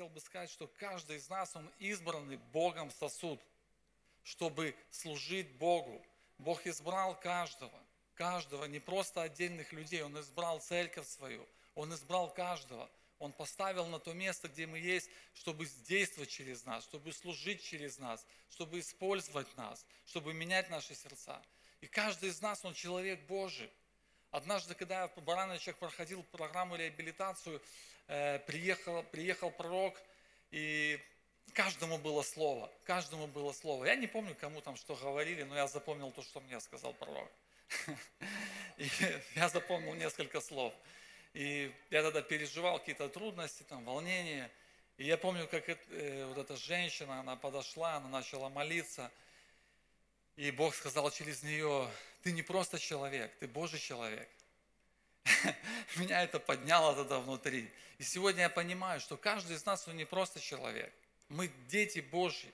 хотел бы сказать, что каждый из нас, он избранный Богом сосуд, чтобы служить Богу. Бог избрал каждого, каждого, не просто отдельных людей, Он избрал церковь свою, Он избрал каждого. Он поставил на то место, где мы есть, чтобы действовать через нас, чтобы служить через нас, чтобы использовать нас, чтобы менять наши сердца. И каждый из нас, он человек Божий. Однажды, когда я в Барановичах проходил программу реабилитацию, приехал, приехал пророк, и каждому было слово, каждому было слово. Я не помню, кому там что говорили, но я запомнил то, что мне сказал пророк. И я запомнил несколько слов. И я тогда переживал какие-то трудности, там, волнения. И я помню, как э, вот эта женщина, она подошла, она начала молиться. И Бог сказал через нее, ты не просто человек, ты Божий человек. Меня это подняло тогда внутри. И сегодня я понимаю, что каждый из нас, он не просто человек. Мы дети Божьи.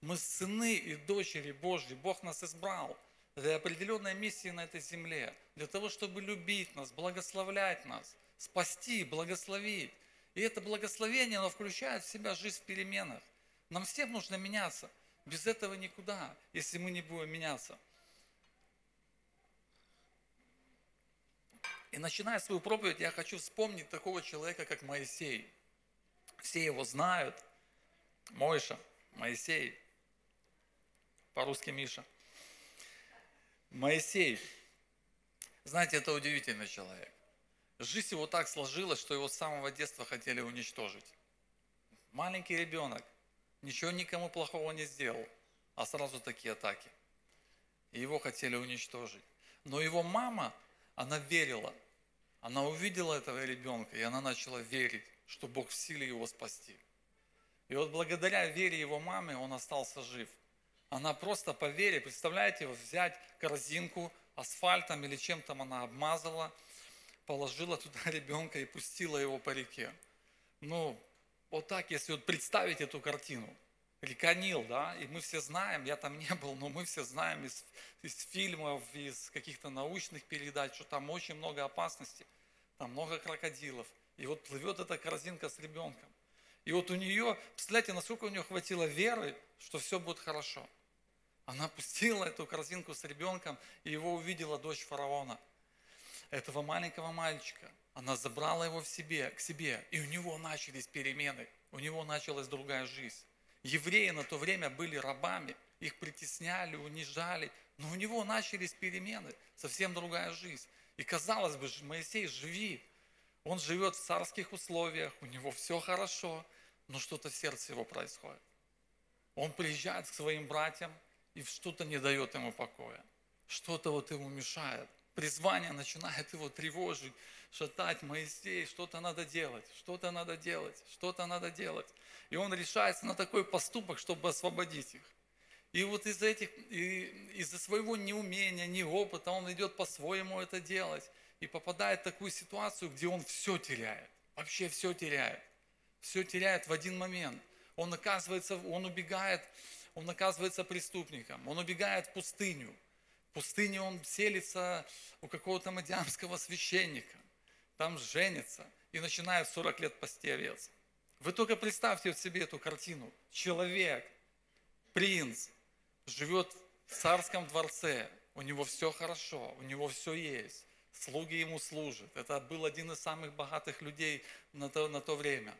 Мы сыны и дочери Божьи. Бог нас избрал для определенной миссии на этой земле, для того, чтобы любить нас, благословлять нас, спасти, благословить. И это благословение, оно включает в себя жизнь в переменах. Нам всем нужно меняться. Без этого никуда, если мы не будем меняться. И начиная свою проповедь, я хочу вспомнить такого человека, как Моисей. Все его знают. Мойша, Моисей. По-русски Миша. Моисей, знаете, это удивительный человек. Жизнь его так сложилась, что его с самого детства хотели уничтожить. Маленький ребенок, ничего никому плохого не сделал, а сразу такие атаки. И его хотели уничтожить. Но его мама, она верила, она увидела этого ребенка, и она начала верить, что Бог в силе его спасти. И вот благодаря вере его мамы он остался жив – она просто по вере, представляете, взять корзинку асфальтом или чем там она обмазала, положила туда ребенка и пустила его по реке. Ну, вот так, если вот представить эту картину. Река Нил, да, и мы все знаем, я там не был, но мы все знаем из, из фильмов, из каких-то научных передач, что там очень много опасностей, там много крокодилов. И вот плывет эта корзинка с ребенком. И вот у нее, представляете, насколько у нее хватило веры, что все будет хорошо. Она пустила эту корзинку с ребенком, и его увидела дочь фараона, этого маленького мальчика. Она забрала его в себе, к себе, и у него начались перемены, у него началась другая жизнь. Евреи на то время были рабами, их притесняли, унижали, но у него начались перемены, совсем другая жизнь. И казалось бы, Моисей, живи, он живет в царских условиях, у него все хорошо, но что-то в сердце его происходит. Он приезжает к своим братьям, и что-то не дает ему покоя. Что-то вот ему мешает. Призвание начинает его тревожить, шатать. Моисей, что-то надо делать, что-то надо делать, что-то надо делать. И он решается на такой поступок, чтобы освободить их. И вот из этих, из-за своего неумения, неопыта он идет по-своему это делать. И попадает в такую ситуацию, где он все теряет. Вообще все теряет. Все теряет в один момент. Он оказывается, он убегает он оказывается преступником, он убегает в пустыню. Пустыне он селится у какого-то мадиамского священника, там женится и начинает 40 лет пасти овец. Вы только представьте себе эту картину. Человек, принц, живет в царском дворце, у него все хорошо, у него все есть, слуги ему служат. Это был один из самых богатых людей на то, на то время.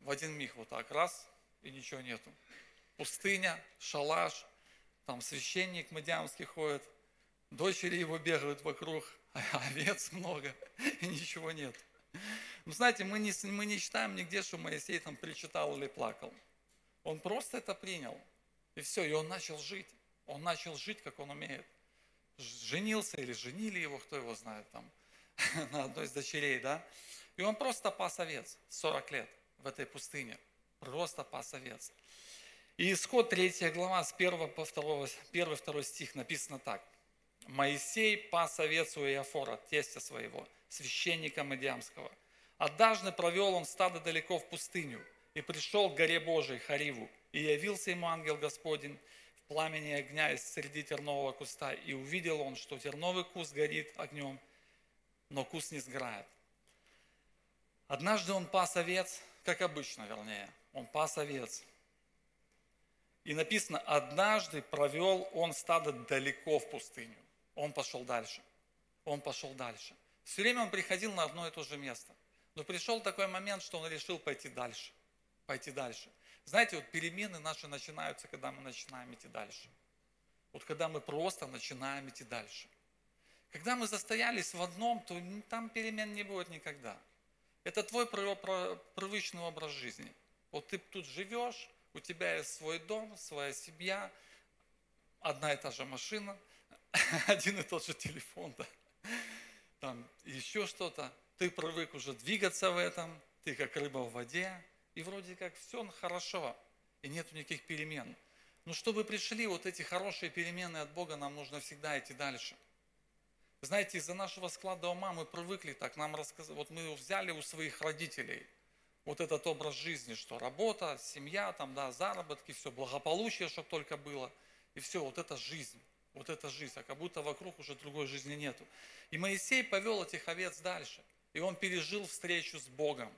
В один миг вот так, раз, и ничего нету пустыня, шалаш, там священник Мадиамский ходит, дочери его бегают вокруг, а овец много, и ничего нет. Ну, знаете, мы не, мы не читаем нигде, что Моисей там причитал или плакал. Он просто это принял. И все, и он начал жить. Он начал жить, как он умеет. Женился или женили его, кто его знает там, на одной из дочерей, да? И он просто пас овец 40 лет в этой пустыне. Просто пас овец. И исход 3 глава с 1 по 2, 1-2 стих написано так. Моисей пас овец у Иофора, тестя своего, священника Медиамского. Однажды провел он стадо далеко в пустыню и пришел к горе Божией, Хариву, и явился ему ангел Господень в пламени огня из среди тернового куста, и увидел он, что терновый куст горит огнем, но куст не сгорает. Однажды он пас овец, как обычно, вернее. Он пас овец. И написано, однажды провел он стадо далеко в пустыню. Он пошел дальше. Он пошел дальше. Все время он приходил на одно и то же место. Но пришел такой момент, что он решил пойти дальше. Пойти дальше. Знаете, вот перемены наши начинаются, когда мы начинаем идти дальше. Вот когда мы просто начинаем идти дальше. Когда мы застоялись в одном, то там перемен не будет никогда. Это твой привычный образ жизни. Вот ты тут живешь, у тебя есть свой дом, своя семья, одна и та же машина, один и тот же телефон, да. там еще что-то. Ты привык уже двигаться в этом, ты как рыба в воде, и вроде как все хорошо, и нет никаких перемен. Но чтобы пришли вот эти хорошие перемены от Бога, нам нужно всегда идти дальше. Знаете, из-за нашего склада ума мы привыкли так, нам рассказать, вот мы взяли у своих родителей – вот этот образ жизни, что работа, семья, там, да, заработки, все, благополучие, чтобы только было. И все, вот это жизнь, вот это жизнь, а как будто вокруг уже другой жизни нету. И Моисей повел этих овец дальше. И он пережил встречу с Богом.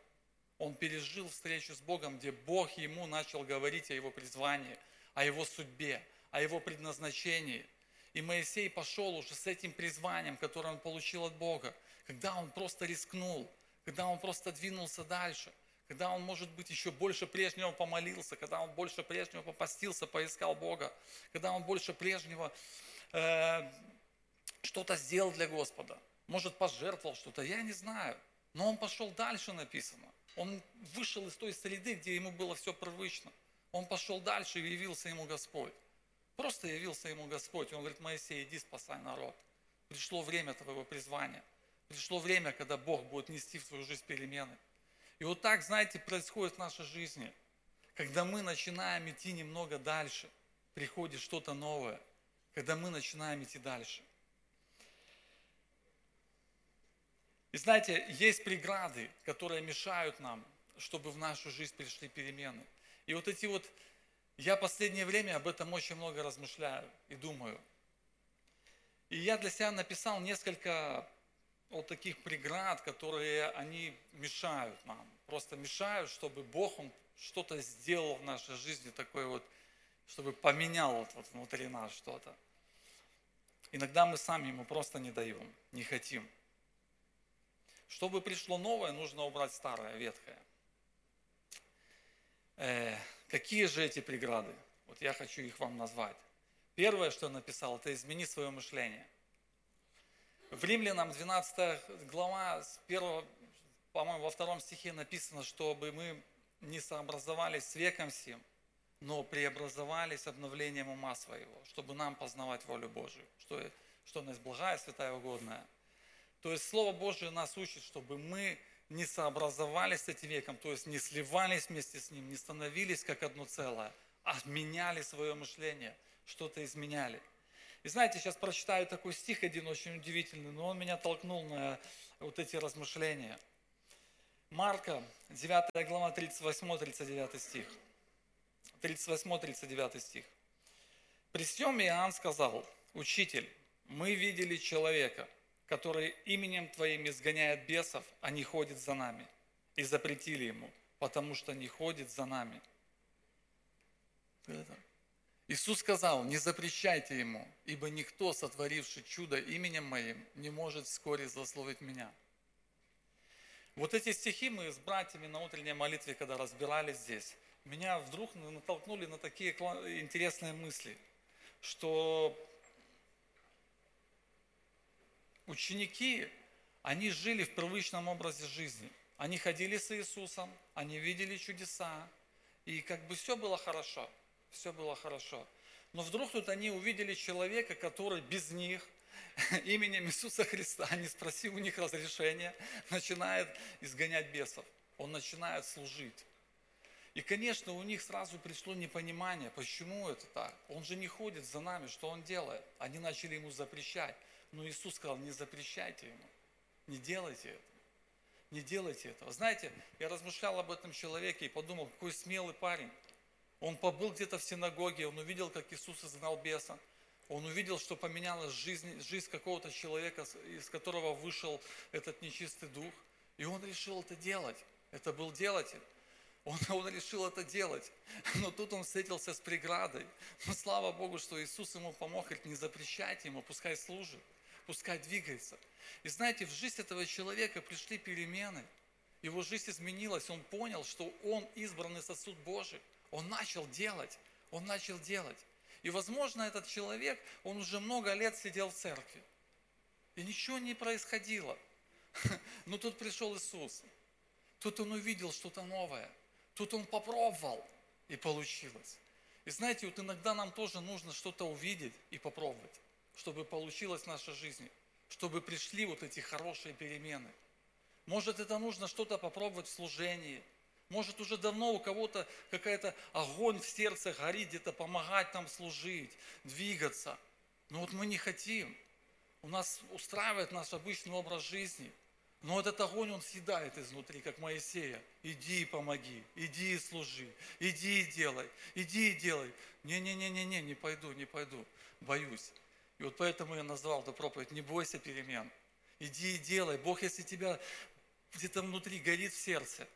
Он пережил встречу с Богом, где Бог ему начал говорить о его призвании, о его судьбе, о его предназначении. И Моисей пошел уже с этим призванием, которое он получил от Бога, когда он просто рискнул, когда он просто двинулся дальше – когда он, может быть, еще больше прежнего помолился, когда он больше прежнего попастился, поискал Бога, когда он больше прежнего э, что-то сделал для Господа, может, пожертвовал что-то, я не знаю. Но он пошел дальше, написано. Он вышел из той среды, где ему было все привычно. Он пошел дальше и явился ему Господь. Просто явился ему Господь. Он говорит, Моисей, иди спасай народ. Пришло время твоего призвания. Пришло время, когда Бог будет нести в свою жизнь перемены. И вот так, знаете, происходит в нашей жизни. Когда мы начинаем идти немного дальше, приходит что-то новое. Когда мы начинаем идти дальше. И знаете, есть преграды, которые мешают нам, чтобы в нашу жизнь пришли перемены. И вот эти вот, я последнее время об этом очень много размышляю и думаю. И я для себя написал несколько вот таких преград, которые они мешают нам. Просто мешают, чтобы Бог, Он что-то сделал в нашей жизни, такое вот, чтобы поменял вот, вот внутри нас что-то. Иногда мы сами Ему просто не даем, не хотим. Чтобы пришло новое, нужно убрать старое, ветхое. Э, какие же эти преграды? Вот я хочу их вам назвать. Первое, что я написал, это измени свое мышление – в Римлянам 12 глава, с 1, по-моему, во втором стихе написано, чтобы мы не сообразовались с веком сим, но преобразовались обновлением ума своего, чтобы нам познавать волю Божию, что, что она есть благая, святая, угодная. То есть Слово Божие нас учит, чтобы мы не сообразовались с этим веком, то есть не сливались вместе с ним, не становились как одно целое, а меняли свое мышление, что-то изменяли. И знаете, сейчас прочитаю такой стих один очень удивительный, но он меня толкнул на вот эти размышления. Марка, 9 глава, 38-39 стих. 38-39 стих. При всем Иоанн сказал, «Учитель, мы видели человека, который именем Твоим изгоняет бесов, а не ходит за нами. И запретили ему, потому что не ходит за нами». Это Иисус сказал, не запрещайте ему, ибо никто, сотворивший чудо именем моим, не может вскоре засловить меня. Вот эти стихи мы с братьями на утренней молитве, когда разбирали здесь, меня вдруг натолкнули на такие интересные мысли, что ученики, они жили в привычном образе жизни. Они ходили с Иисусом, они видели чудеса, и как бы все было хорошо – все было хорошо. Но вдруг тут они увидели человека, который без них, именем Иисуса Христа, не спросив у них разрешения, начинает изгонять бесов. Он начинает служить. И, конечно, у них сразу пришло непонимание, почему это так. Он же не ходит за нами, что он делает. Они начали ему запрещать. Но Иисус сказал, не запрещайте ему, не делайте это. Не делайте этого. Знаете, я размышлял об этом человеке и подумал, какой смелый парень. Он побыл где-то в синагоге, он увидел, как Иисус изгнал беса. Он увидел, что поменялась жизнь, жизнь какого-то человека, из которого вышел этот нечистый дух. И он решил это делать. Это был делатель. Он, он решил это делать. Но тут он встретился с преградой. Но слава Богу, что Иисус ему помог, говорит, не запрещайте ему, пускай служит, пускай двигается. И знаете, в жизнь этого человека пришли перемены. Его жизнь изменилась, он понял, что он избранный сосуд Божий. Он начал делать, он начал делать. И, возможно, этот человек, он уже много лет сидел в церкви. И ничего не происходило. Но тут пришел Иисус. Тут он увидел что-то новое. Тут он попробовал, и получилось. И знаете, вот иногда нам тоже нужно что-то увидеть и попробовать, чтобы получилось в нашей жизни, чтобы пришли вот эти хорошие перемены. Может, это нужно что-то попробовать в служении. Может, уже давно у кого-то какая-то огонь в сердце горит, где-то помогать нам служить, двигаться. Но вот мы не хотим. У нас устраивает наш обычный образ жизни – но этот огонь, он съедает изнутри, как Моисея. Иди и помоги, иди и служи, иди и делай, иди и делай. Не-не-не-не-не, не пойду, не пойду, боюсь. И вот поэтому я назвал эту проповедь «Не бойся перемен». Иди и делай. Бог, если тебя где-то внутри горит в сердце,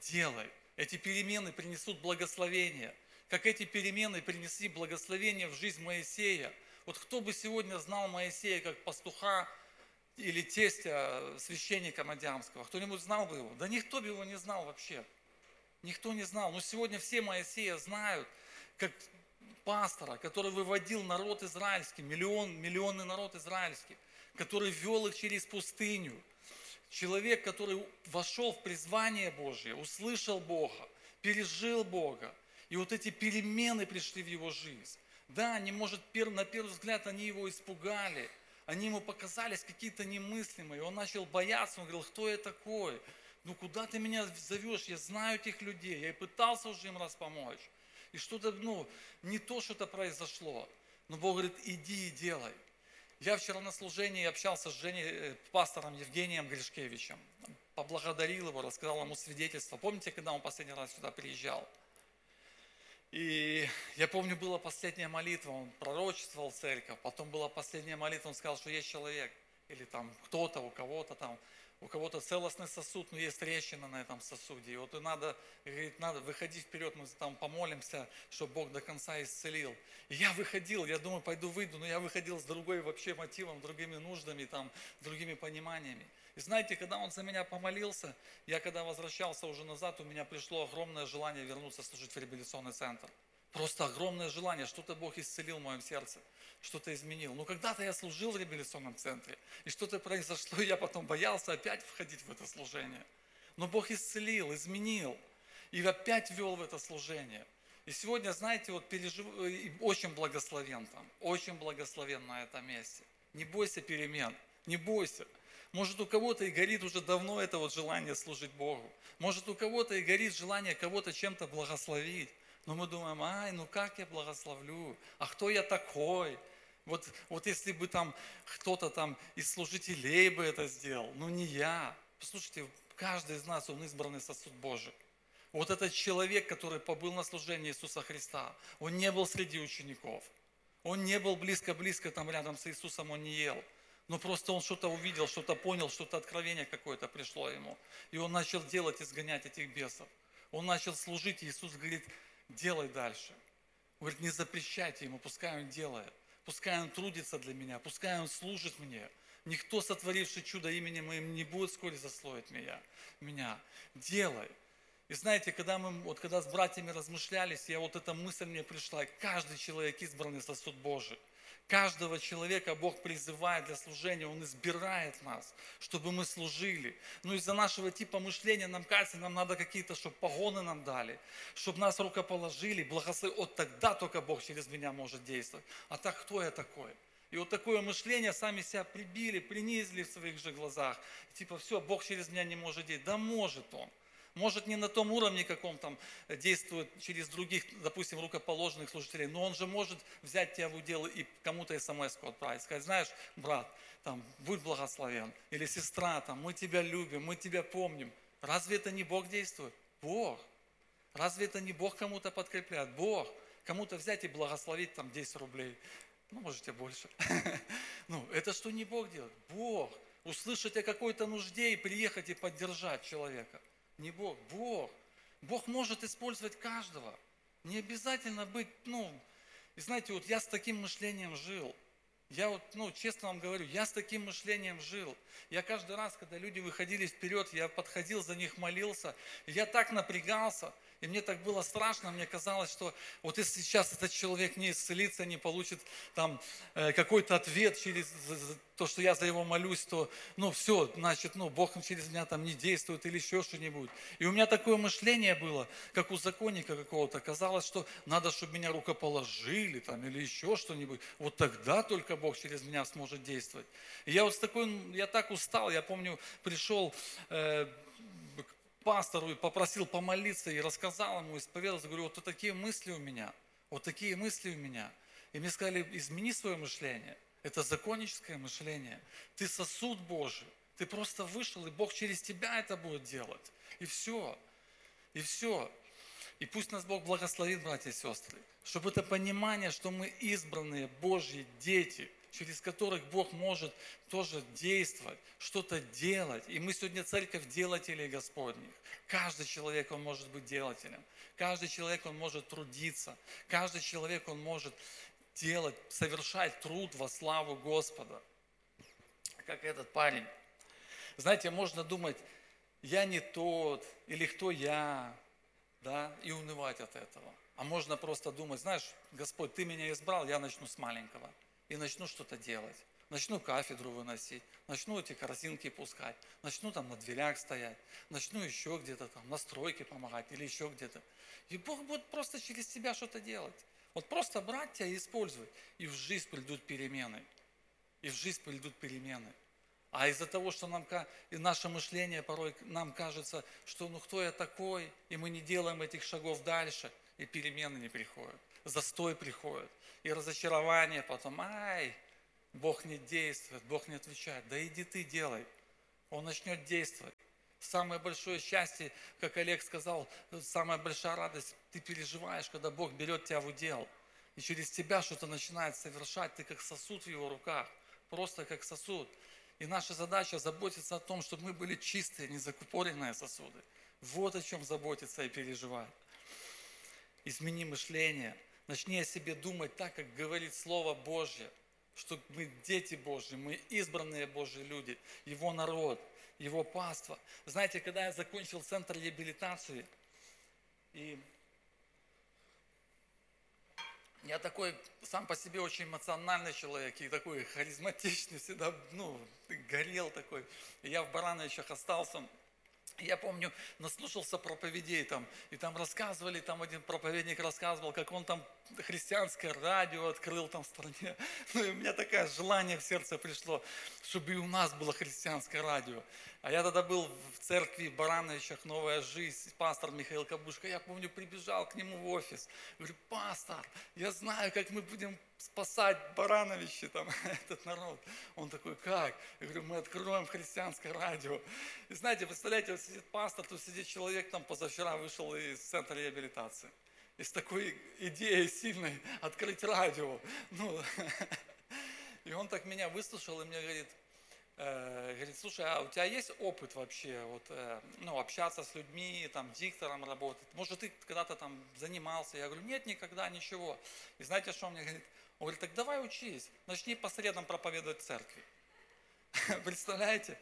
делай. Эти перемены принесут благословение. Как эти перемены принесли благословение в жизнь Моисея. Вот кто бы сегодня знал Моисея как пастуха, или тестя священника Мадиамского. Кто-нибудь знал бы его? Да никто бы его не знал вообще. Никто не знал. Но сегодня все Моисея знают, как пастора, который выводил народ израильский, миллион, миллионный народ израильский, который вел их через пустыню. Человек, который вошел в призвание Божье, услышал Бога, пережил Бога. И вот эти перемены пришли в его жизнь. Да, они, может, на первый взгляд они его испугали – они ему показались какие-то немыслимые. Он начал бояться, он говорил, кто я такой? Ну куда ты меня зовешь? Я знаю этих людей, я и пытался уже им раз помочь. И что-то, ну, не то что-то произошло. Но Бог говорит, иди и делай. Я вчера на служении общался с Женей, э, пастором Евгением Гришкевичем. Поблагодарил его, рассказал ему свидетельство. Помните, когда он последний раз сюда приезжал? И я помню, была последняя молитва, он пророчествовал церковь, потом была последняя молитва, он сказал, что есть человек, или там кто-то, у кого-то там, у кого-то целостный сосуд, но есть трещина на этом сосуде. И вот и надо, говорит, надо выходить вперед, мы там помолимся, чтобы Бог до конца исцелил. И я выходил, я думаю, пойду выйду, но я выходил с другой вообще мотивом, другими нуждами, там, другими пониманиями. И знаете, когда он за меня помолился, я когда возвращался уже назад, у меня пришло огромное желание вернуться служить в реабилитационный центр. Просто огромное желание, что-то Бог исцелил в моем сердце, что-то изменил. Но когда-то я служил в реабилитационном центре, и что-то произошло, и я потом боялся опять входить в это служение. Но Бог исцелил, изменил, и опять ввел в это служение. И сегодня, знаете, вот пережив... очень благословен там, очень благословен на этом месте. Не бойся перемен, не бойся. Может, у кого-то и горит уже давно это вот желание служить Богу. Может, у кого-то и горит желание кого-то чем-то благословить. Но мы думаем, ай, ну как я благословлю? А кто я такой? Вот, вот если бы там кто-то там из служителей бы это сделал, ну не я. Послушайте, каждый из нас, он избранный сосуд Божий. Вот этот человек, который побыл на служении Иисуса Христа, он не был среди учеников. Он не был близко-близко там рядом с Иисусом, он не ел но просто он что-то увидел, что-то понял, что-то откровение какое-то пришло ему. И он начал делать, изгонять этих бесов. Он начал служить, и Иисус говорит, делай дальше. Говорит, не запрещайте ему, пускай он делает. Пускай он трудится для меня, пускай он служит мне. Никто, сотворивший чудо именем моим, не будет вскоре заслоить меня. меня. Делай. И знаете, когда мы, вот когда с братьями размышлялись, я вот эта мысль мне пришла, каждый человек избранный сосуд Божий. Каждого человека Бог призывает для служения, Он избирает нас, чтобы мы служили. Но из-за нашего типа мышления нам кажется, нам надо какие-то, чтобы погоны нам дали, чтобы нас рукоположили, благословили. Вот тогда только Бог через меня может действовать. А так кто я такой? И вот такое мышление сами себя прибили, принизили в своих же глазах. Типа, все, Бог через меня не может действовать. Да может Он. Может, не на том уровне, каком там действует через других, допустим, рукоположенных служителей, но он же может взять тебя в удел и кому-то смс отправить, сказать, знаешь, брат, там, будь благословен, или сестра, там, мы тебя любим, мы тебя помним. Разве это не Бог действует? Бог. Разве это не Бог кому-то подкрепляет? Бог. Кому-то взять и благословить там 10 рублей. Ну, можете больше. Ну, это что не Бог делает? Бог. Услышать о какой-то нужде и приехать и поддержать человека. Не Бог, Бог. Бог может использовать каждого. Не обязательно быть, ну, и знаете, вот я с таким мышлением жил. Я вот, ну, честно вам говорю, я с таким мышлением жил. Я каждый раз, когда люди выходили вперед, я подходил за них, молился. Я так напрягался. И мне так было страшно, мне казалось, что вот если сейчас этот человек не исцелится, не получит там э, какой-то ответ через то, что я за его молюсь, то, ну, все, значит, ну, Бог через меня там не действует или еще что-нибудь. И у меня такое мышление было, как у законника какого-то. Казалось, что надо, чтобы меня рукоположили там или еще что-нибудь. Вот тогда только Бог через меня сможет действовать. И я вот с такой, я так устал, я помню, пришел э, пастору и попросил помолиться и рассказал ему, исповедовался, говорю, вот такие мысли у меня, вот такие мысли у меня. И мне сказали, измени свое мышление. Это законническое мышление. Ты сосуд Божий. Ты просто вышел, и Бог через тебя это будет делать. И все. И все. И пусть нас Бог благословит, братья и сестры, чтобы это понимание, что мы избранные Божьи дети – через которых Бог может тоже действовать, что-то делать. И мы сегодня церковь делателей Господних. Каждый человек, он может быть делателем. Каждый человек, он может трудиться. Каждый человек, он может делать, совершать труд во славу Господа. Как этот парень. Знаете, можно думать, я не тот, или кто я, да, и унывать от этого. А можно просто думать, знаешь, Господь, Ты меня избрал, я начну с маленького и начну что-то делать. Начну кафедру выносить, начну эти корзинки пускать, начну там на дверях стоять, начну еще где-то там на стройке помогать или еще где-то. И Бог будет просто через тебя что-то делать. Вот просто брать тебя и использовать. И в жизнь придут перемены. И в жизнь придут перемены. А из-за того, что нам, и наше мышление порой нам кажется, что ну кто я такой, и мы не делаем этих шагов дальше, и перемены не приходят, застой приходит и разочарование потом, ай, Бог не действует, Бог не отвечает. Да иди ты делай, Он начнет действовать. Самое большое счастье, как Олег сказал, самая большая радость, ты переживаешь, когда Бог берет тебя в удел. И через тебя что-то начинает совершать, ты как сосуд в его руках, просто как сосуд. И наша задача заботиться о том, чтобы мы были чистые, незакупоренные сосуды. Вот о чем заботиться и переживать. Измени мышление – Начни о себе думать так, как говорит Слово Божье, что мы дети Божьи, мы избранные Божьи люди, Его народ, Его паства. Знаете, когда я закончил центр реабилитации, и я такой сам по себе очень эмоциональный человек и такой харизматичный, всегда, ну, горел такой. И я в Барановичах остался, я помню, наслушался проповедей там, и там рассказывали, там один проповедник рассказывал, как он там христианское радио открыл там в стране. Ну и у меня такое желание в сердце пришло, чтобы и у нас было христианское радио. А я тогда был в церкви Барановичах «Новая жизнь», пастор Михаил Кабушка. Я помню, прибежал к нему в офис. Говорю, пастор, я знаю, как мы будем спасать Барановичи, там, этот народ. Он такой, как? Я говорю, мы откроем христианское радио. И знаете, представляете, вот сидит пастор, тут сидит человек, там позавчера вышел из центра реабилитации. И с такой идеей сильной открыть радио. Ну, и он так меня выслушал и мне говорит, Э, говорит, слушай, а у тебя есть опыт вообще, вот, э, ну, общаться с людьми, там, диктором работать? Может, ты когда-то там занимался? Я говорю, нет, никогда, ничего. И знаете, что он мне говорит? Он говорит, так давай учись, начни по средам проповедовать церкви. Представляете?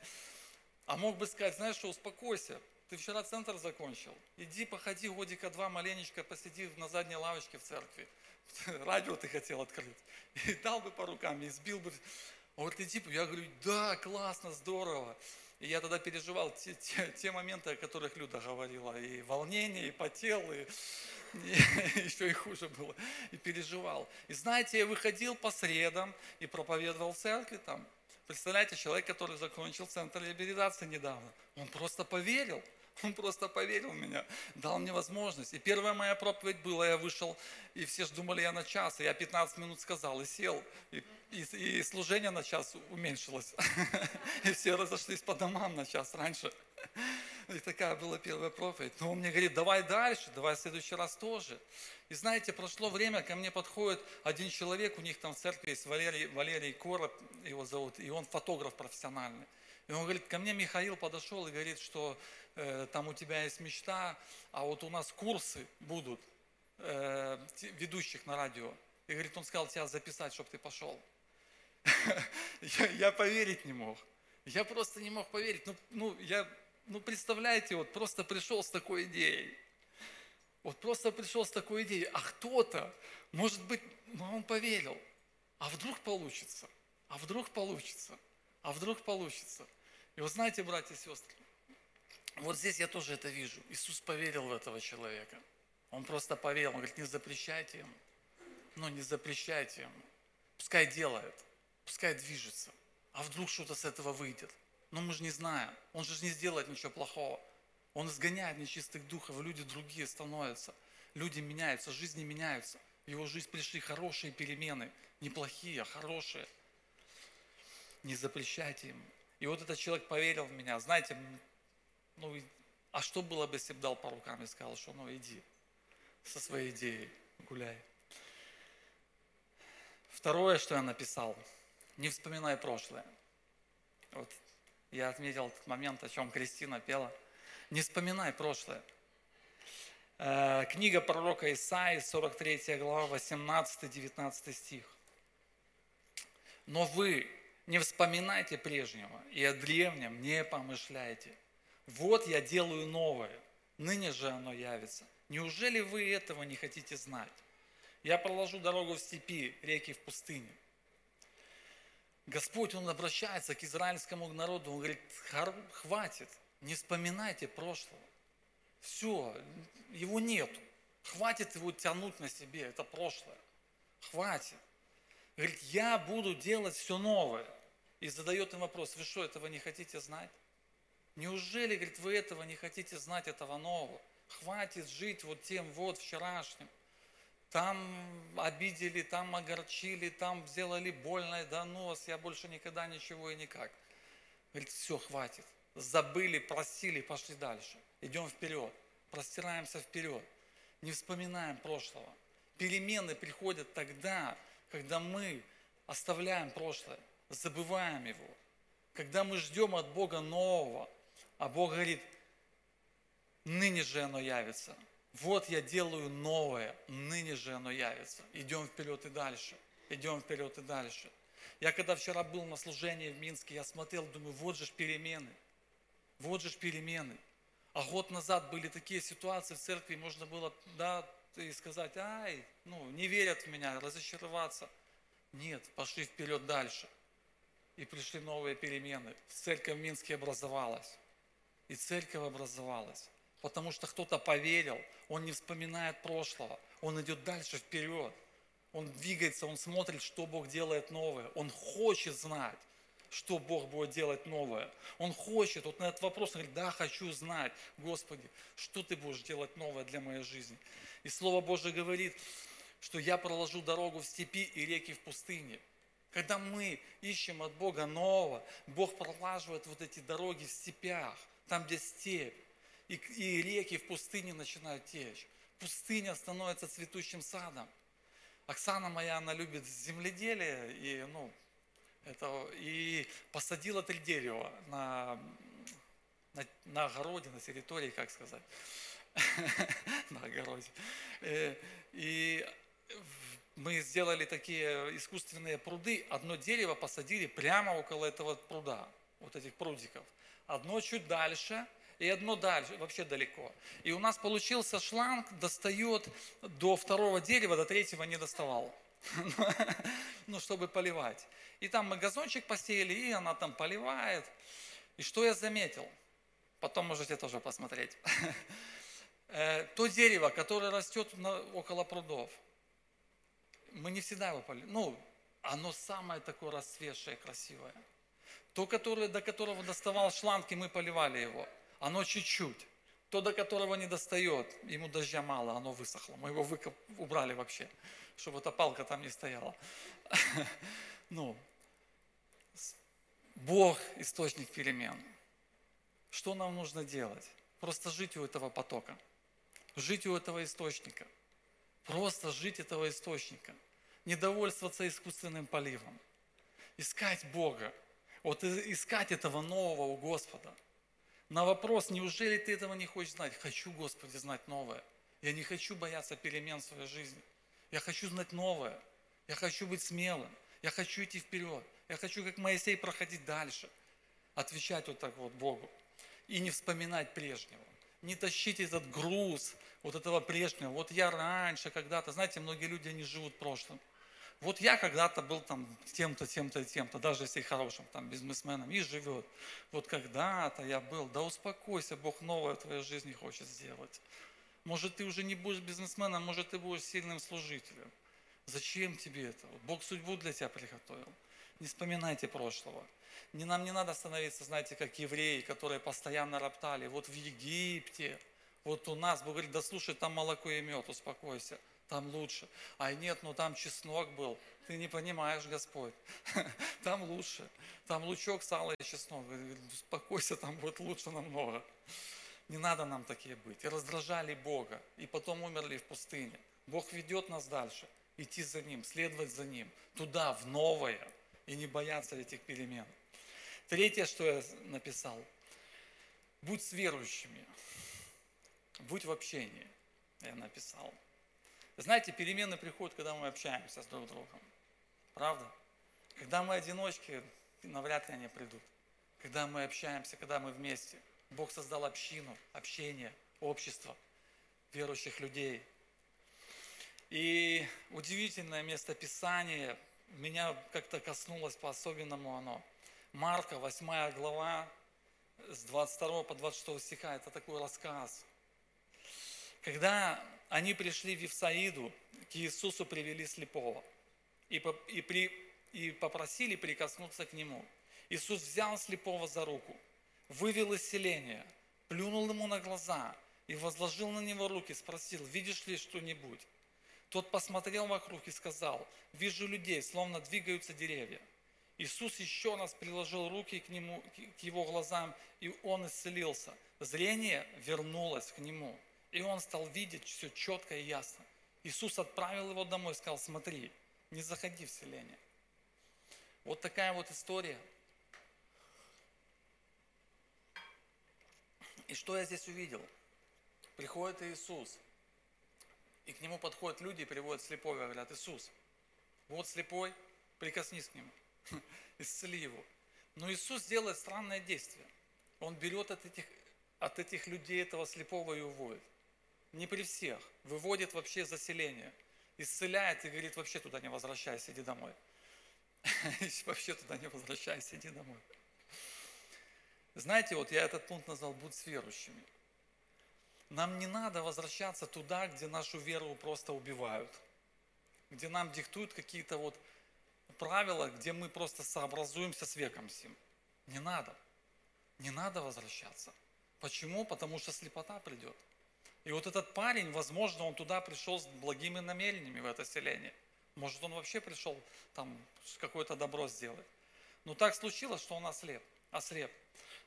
А мог бы сказать, знаешь что, успокойся, ты вчера центр закончил, иди походи годика два маленечко, посиди на задней лавочке в церкви. Радио ты хотел открыть. И дал бы по рукам, и сбил бы. Он говорит, иди, я говорю, да, классно, здорово. И я тогда переживал те, те, те моменты, о которых Люда говорила, и волнение, и потел, и, и еще и хуже было, и переживал. И знаете, я выходил по средам и проповедовал в церкви там. Представляете, человек, который закончил центр реабилитации недавно, он просто поверил. Он просто поверил в меня, дал мне возможность. И первая моя проповедь была, я вышел, и все же думали, я на час, и я 15 минут сказал, и сел, и и, и служение на час уменьшилось. И все разошлись по домам на час раньше. И такая была первая проповедь. Но он мне говорит, давай дальше, давай в следующий раз тоже. И знаете, прошло время, ко мне подходит один человек, у них там в церкви есть Валерий, Валерий Короб, его зовут, и он фотограф профессиональный. И он говорит, ко мне Михаил подошел и говорит, что э, там у тебя есть мечта, а вот у нас курсы будут э, ведущих на радио. И говорит, он сказал тебя записать, чтобы ты пошел. я, поверить не мог. Я просто не мог поверить. Ну, ну, я, ну, представляете, вот просто пришел с такой идеей. Вот просто пришел с такой идеей. А кто-то, может быть, ну, он поверил. А вдруг получится? А вдруг получится? А вдруг получится? И вы знаете, братья и сестры, вот здесь я тоже это вижу. Иисус поверил в этого человека. Он просто поверил. Он говорит, не запрещайте ему. Ну, не запрещайте ему. Пускай делает. Пускай движется. А вдруг что-то с этого выйдет? Но мы же не знаем. Он же не сделает ничего плохого. Он изгоняет нечистых духов, люди другие становятся. Люди меняются, жизни меняются. В его жизнь пришли хорошие перемены. Не плохие, а хорошие. Не запрещайте ему. И вот этот человек поверил в меня. Знаете, ну, а что было бы, если бы дал по рукам и сказал, что ну иди со своей идеей, гуляй. Второе, что я написал, не вспоминай прошлое. Вот я отметил этот момент, о чем Кристина пела. Не вспоминай прошлое. Э, книга пророка Исаии, 43 глава, 18-19 стих. Но вы не вспоминайте прежнего и о древнем не помышляйте. Вот я делаю новое, ныне же оно явится. Неужели вы этого не хотите знать? Я проложу дорогу в степи, реки в пустыне. Господь, Он обращается к израильскому народу, Он говорит, хватит, не вспоминайте прошлого. Все, его нету. Хватит его тянуть на себе, это прошлое. Хватит. Говорит, я буду делать все новое. И задает им вопрос, вы что, этого не хотите знать? Неужели, говорит, вы этого не хотите знать, этого нового? Хватит жить вот тем вот вчерашним. Там обидели, там огорчили, там сделали больно, да нос, я больше никогда ничего и никак. Говорит, все, хватит. Забыли, просили, пошли дальше. Идем вперед, простираемся вперед. Не вспоминаем прошлого. Перемены приходят тогда, когда мы оставляем прошлое, забываем его. Когда мы ждем от Бога нового, а Бог говорит, ныне же оно явится. Вот я делаю новое, ныне же оно явится. Идем вперед и дальше. Идем вперед и дальше. Я когда вчера был на служении в Минске, я смотрел, думаю, вот же ж перемены. Вот же ж перемены. А год назад были такие ситуации в церкви, можно было, да, и сказать, ай, ну, не верят в меня, разочароваться. Нет, пошли вперед дальше. И пришли новые перемены. Церковь в Минске образовалась. И церковь образовалась. Потому что кто-то поверил, он не вспоминает прошлого, он идет дальше вперед. Он двигается, он смотрит, что Бог делает новое. Он хочет знать, что Бог будет делать новое. Он хочет, вот на этот вопрос, он говорит, да, хочу знать, Господи, что Ты будешь делать новое для моей жизни. И Слово Божье говорит, что я проложу дорогу в степи и реки в пустыне. Когда мы ищем от Бога нового, Бог пролаживает вот эти дороги в степях, там, где степь, и, и реки в пустыне начинают течь. Пустыня становится цветущим садом. Оксана моя, она любит земледелие, и, ну, это, и посадила три дерева на, на, на огороде, на территории, как сказать, на огороде. Э, и мы сделали такие искусственные пруды. Одно дерево посадили прямо около этого пруда, вот этих прудиков. Одно чуть дальше, и одно дальше, вообще далеко. И у нас получился шланг, достает до второго дерева, до третьего не доставал. Ну, чтобы поливать. И там мы газончик посеяли, и она там поливает. И что я заметил? Потом можете тоже посмотреть. Э, то дерево, которое растет около прудов, мы не всегда его поливаем. Ну, оно самое такое расцветшее, красивое. То, которое, до которого доставал шланг, и мы поливали его, оно чуть-чуть. То, до которого не достает, ему дождя мало, оно высохло. Мы его выкоп, убрали вообще, чтобы эта палка там не стояла. Ну, Бог – источник перемен. Что нам нужно делать? Просто жить у этого потока. Жить у этого источника. Просто жить этого источника. Не довольствоваться искусственным поливом. Искать Бога. Вот искать этого нового у Господа. На вопрос, неужели ты этого не хочешь знать? Хочу, Господи, знать новое. Я не хочу бояться перемен в своей жизни. Я хочу знать новое. Я хочу быть смелым. Я хочу идти вперед. Я хочу, как Моисей, проходить дальше. Отвечать вот так вот Богу. И не вспоминать прежнего. Не тащить этот груз вот этого прежнего. Вот я раньше когда-то, знаете, многие люди, они живут прошлым. Вот я когда-то был там тем-то, тем-то, тем-то, даже если хорошим там бизнесменом, и живет. Вот когда-то я был, да успокойся, Бог новое в твоей жизни хочет сделать. Может, ты уже не будешь бизнесменом, может, ты будешь сильным служителем. Зачем тебе это? Бог судьбу для тебя приготовил. Не вспоминайте прошлого. Не, нам не надо становиться, знаете, как евреи, которые постоянно роптали. Вот в Египте, вот у нас, Бог говорит, да слушай, там молоко и мед, успокойся, там лучше. А нет, ну там чеснок был. Ты не понимаешь, Господь. Там лучше. Там лучок, сало и чеснок. Успокойся, там будет лучше намного. Не надо нам такие быть. И раздражали Бога. И потом умерли в пустыне. Бог ведет нас дальше. Идти за Ним, следовать за Ним. Туда, в новое. И не бояться этих перемен. Третье, что я написал. Будь с верующими. Будь в общении. Я написал. Знаете, перемены приходят, когда мы общаемся с друг другом. Правда? Когда мы одиночки, навряд ли они придут. Когда мы общаемся, когда мы вместе. Бог создал общину, общение, общество верующих людей. И удивительное место Писания меня как-то коснулось по-особенному оно. Марка, 8 глава, с 22 по 26 стиха, это такой рассказ. Когда они пришли в Евсаиду, к Иисусу привели слепого и, и, при, и попросили прикоснуться к нему. Иисус взял слепого за руку, вывел из селения, плюнул ему на глаза и возложил на него руки, спросил, видишь ли что-нибудь? Тот посмотрел вокруг и сказал, вижу людей, словно двигаются деревья. Иисус еще раз приложил руки к, нему, к его глазам, и он исцелился. Зрение вернулось к нему, и он стал видеть все четко и ясно. Иисус отправил его домой и сказал, смотри, не заходи в селение. Вот такая вот история. И что я здесь увидел? Приходит Иисус, и к нему подходят люди и приводят слепого, говорят, Иисус, вот слепой, прикоснись к нему. исцели его. Но Иисус делает странное действие. Он берет от этих, от этих людей этого слепого и уводит. Не при всех. Выводит вообще заселение. Исцеляет и говорит, вообще туда не возвращайся, иди домой. Вообще туда не возвращайся, иди домой. Знаете, вот я этот пункт назвал «Будь с верующими». Нам не надо возвращаться туда, где нашу веру просто убивают, где нам диктуют какие-то вот правила, где мы просто сообразуемся с веком сим. Не надо. Не надо возвращаться. Почему? Потому что слепота придет. И вот этот парень, возможно, он туда пришел с благими намерениями в это селение. Может, он вообще пришел там какое-то добро сделать. Но так случилось, что он ослеп. ослеп.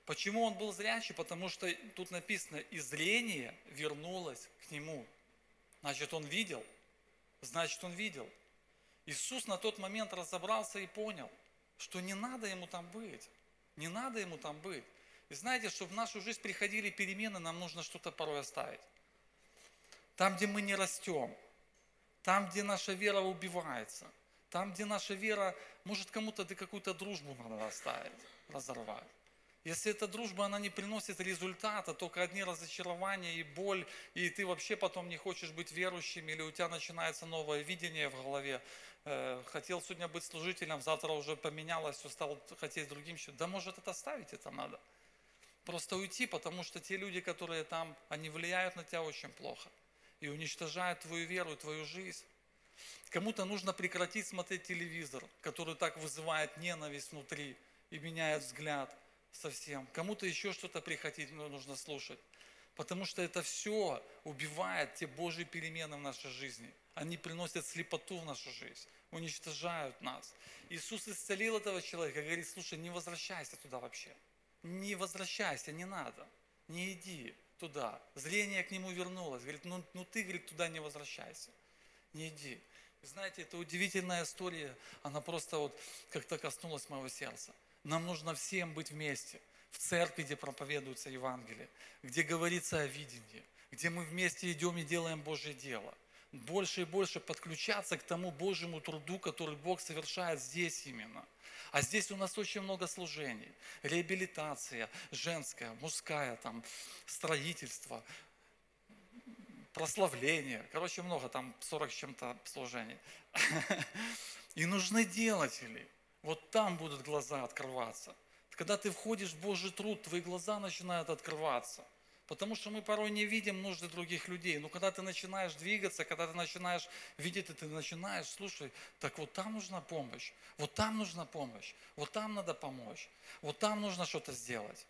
Почему он был зрячий? Потому что тут написано, и зрение вернулось к нему. Значит, он видел. Значит, он видел. Иисус на тот момент разобрался и понял, что не надо ему там быть. Не надо ему там быть. И знаете, чтобы в нашу жизнь приходили перемены, нам нужно что-то порой оставить. Там, где мы не растем, там, где наша вера убивается, там, где наша вера, может, кому-то ты какую-то дружбу надо оставить, разорвать. Если эта дружба, она не приносит результата, только одни разочарования и боль, и ты вообще потом не хочешь быть верующим, или у тебя начинается новое видение в голове, э, хотел сегодня быть служителем, завтра уже поменялось, стал хотеть другим, да может это оставить это надо. Просто уйти, потому что те люди, которые там, они влияют на тебя очень плохо и уничтожают твою веру и твою жизнь. Кому-то нужно прекратить смотреть телевизор, который так вызывает ненависть внутри и меняет взгляд – совсем. Кому-то еще что-то приходить нужно слушать. Потому что это все убивает те Божьи перемены в нашей жизни. Они приносят слепоту в нашу жизнь, уничтожают нас. Иисус исцелил этого человека, говорит, слушай, не возвращайся туда вообще. Не возвращайся, не надо. Не иди туда. Зрение к нему вернулось. Говорит, ну, ну ты, говорит, туда не возвращайся. Не иди. Знаете, это удивительная история, она просто вот как-то коснулась моего сердца. Нам нужно всем быть вместе. В церкви, где проповедуется Евангелие, где говорится о видении, где мы вместе идем и делаем Божье дело. Больше и больше подключаться к тому Божьему труду, который Бог совершает здесь именно. А здесь у нас очень много служений. Реабилитация женская, мужская, там, строительство, прославление. Короче, много, там 40 с чем-то служений. И нужны делатели. Вот там будут глаза открываться. Когда ты входишь в Божий труд, твои глаза начинают открываться. Потому что мы порой не видим нужды других людей. Но когда ты начинаешь двигаться, когда ты начинаешь видеть, и ты начинаешь, слушай, так вот там нужна помощь, вот там нужна помощь, вот там надо помочь, вот там нужно что-то сделать.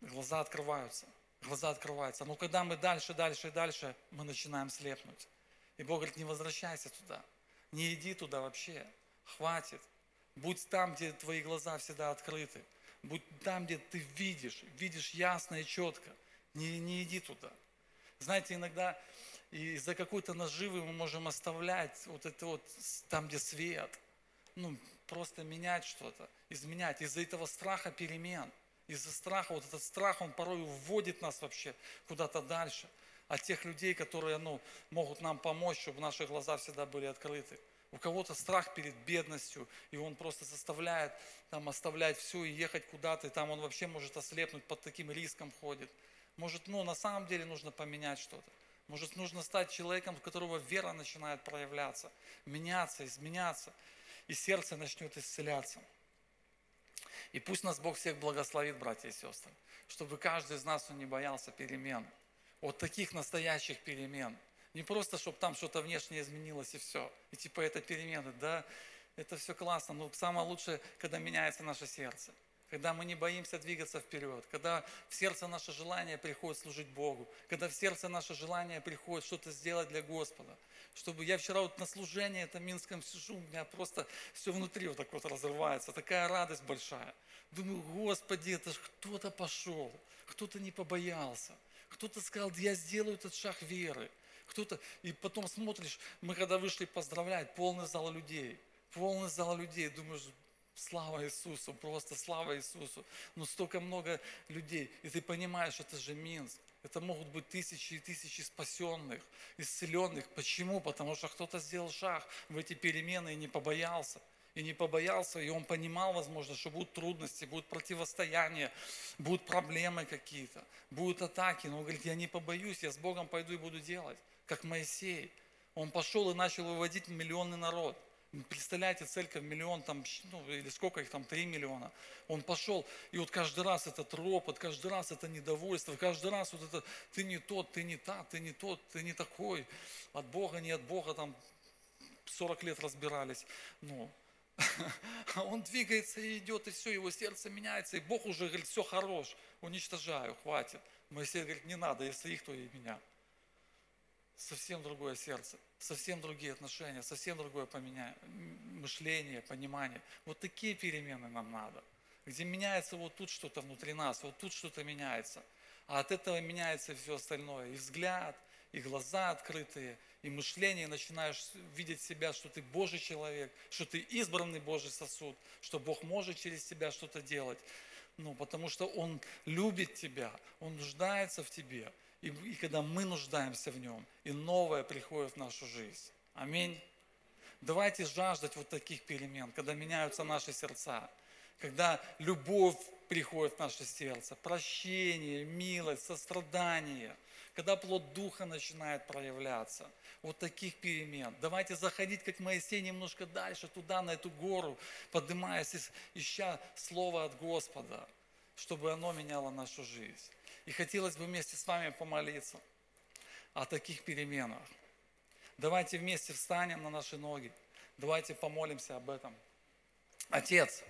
Глаза открываются, глаза открываются. Но когда мы дальше, дальше и дальше, мы начинаем слепнуть. И Бог говорит, не возвращайся туда, не иди туда вообще, хватит. Будь там, где твои глаза всегда открыты. Будь там, где ты видишь, видишь ясно и четко. Не, не иди туда. Знаете, иногда из-за какой-то наживы мы можем оставлять вот это вот там, где свет. Ну, просто менять что-то, изменять. Из-за этого страха перемен. Из-за страха, вот этот страх, он порой вводит нас вообще куда-то дальше. От тех людей, которые ну, могут нам помочь, чтобы наши глаза всегда были открыты. У кого-то страх перед бедностью, и он просто заставляет там оставлять все и ехать куда-то, и там он вообще может ослепнуть, под таким риском ходит. Может, ну, на самом деле нужно поменять что-то. Может, нужно стать человеком, у которого вера начинает проявляться, меняться, изменяться, и сердце начнет исцеляться. И пусть нас Бог всех благословит, братья и сестры, чтобы каждый из нас не боялся перемен. Вот таких настоящих перемен – не просто, чтобы там что-то внешнее изменилось и все. И типа это перемены. Да, это все классно. Но самое лучшее, когда меняется наше сердце. Когда мы не боимся двигаться вперед, когда в сердце наше желание приходит служить Богу, когда в сердце наше желание приходит что-то сделать для Господа. Чтобы я вчера вот на служении это Минском сижу, у меня просто все внутри вот так вот разрывается, такая радость большая. Думаю, Господи, это ж кто-то пошел, кто-то не побоялся, кто-то сказал, я сделаю этот шаг веры кто-то, и потом смотришь, мы когда вышли поздравлять, полный зал людей, полный зал людей, думаешь, слава Иисусу, просто слава Иисусу. Но столько много людей, и ты понимаешь, это же Минск. Это могут быть тысячи и тысячи спасенных, исцеленных. Почему? Потому что кто-то сделал шаг в эти перемены и не побоялся. И не побоялся, и он понимал, возможно, что будут трудности, будут противостояния, будут проблемы какие-то, будут атаки. Но он говорит, я не побоюсь, я с Богом пойду и буду делать как Моисей. Он пошел и начал выводить миллионный народ. Представляете, церковь миллион, там, ну, или сколько их там, три миллиона. Он пошел, и вот каждый раз этот ропот, каждый раз это недовольство, каждый раз вот это, ты не тот, ты не та, ты не тот, ты не такой. От Бога, не от Бога, там 40 лет разбирались. Ну, а он двигается и идет, и все, его сердце меняется, и Бог уже говорит, все хорош, уничтожаю, хватит. Моисей говорит, не надо, если их, то и меня совсем другое сердце, совсем другие отношения, совсем другое поменя... мышление, понимание. Вот такие перемены нам надо, где меняется вот тут что-то внутри нас, вот тут что-то меняется. А от этого меняется все остальное. И взгляд, и глаза открытые, и мышление, начинаешь видеть себя, что ты Божий человек, что ты избранный Божий сосуд, что Бог может через тебя что-то делать. Ну, потому что Он любит тебя, Он нуждается в тебе и, и когда мы нуждаемся в нем, и новое приходит в нашу жизнь. Аминь. Давайте жаждать вот таких перемен, когда меняются наши сердца, когда любовь приходит в наше сердце, прощение, милость, сострадание, когда плод Духа начинает проявляться. Вот таких перемен. Давайте заходить, как Моисей, немножко дальше, туда, на эту гору, поднимаясь, ища Слово от Господа, чтобы оно меняло нашу жизнь. И хотелось бы вместе с вами помолиться о таких переменах. Давайте вместе встанем на наши ноги. Давайте помолимся об этом. Отец,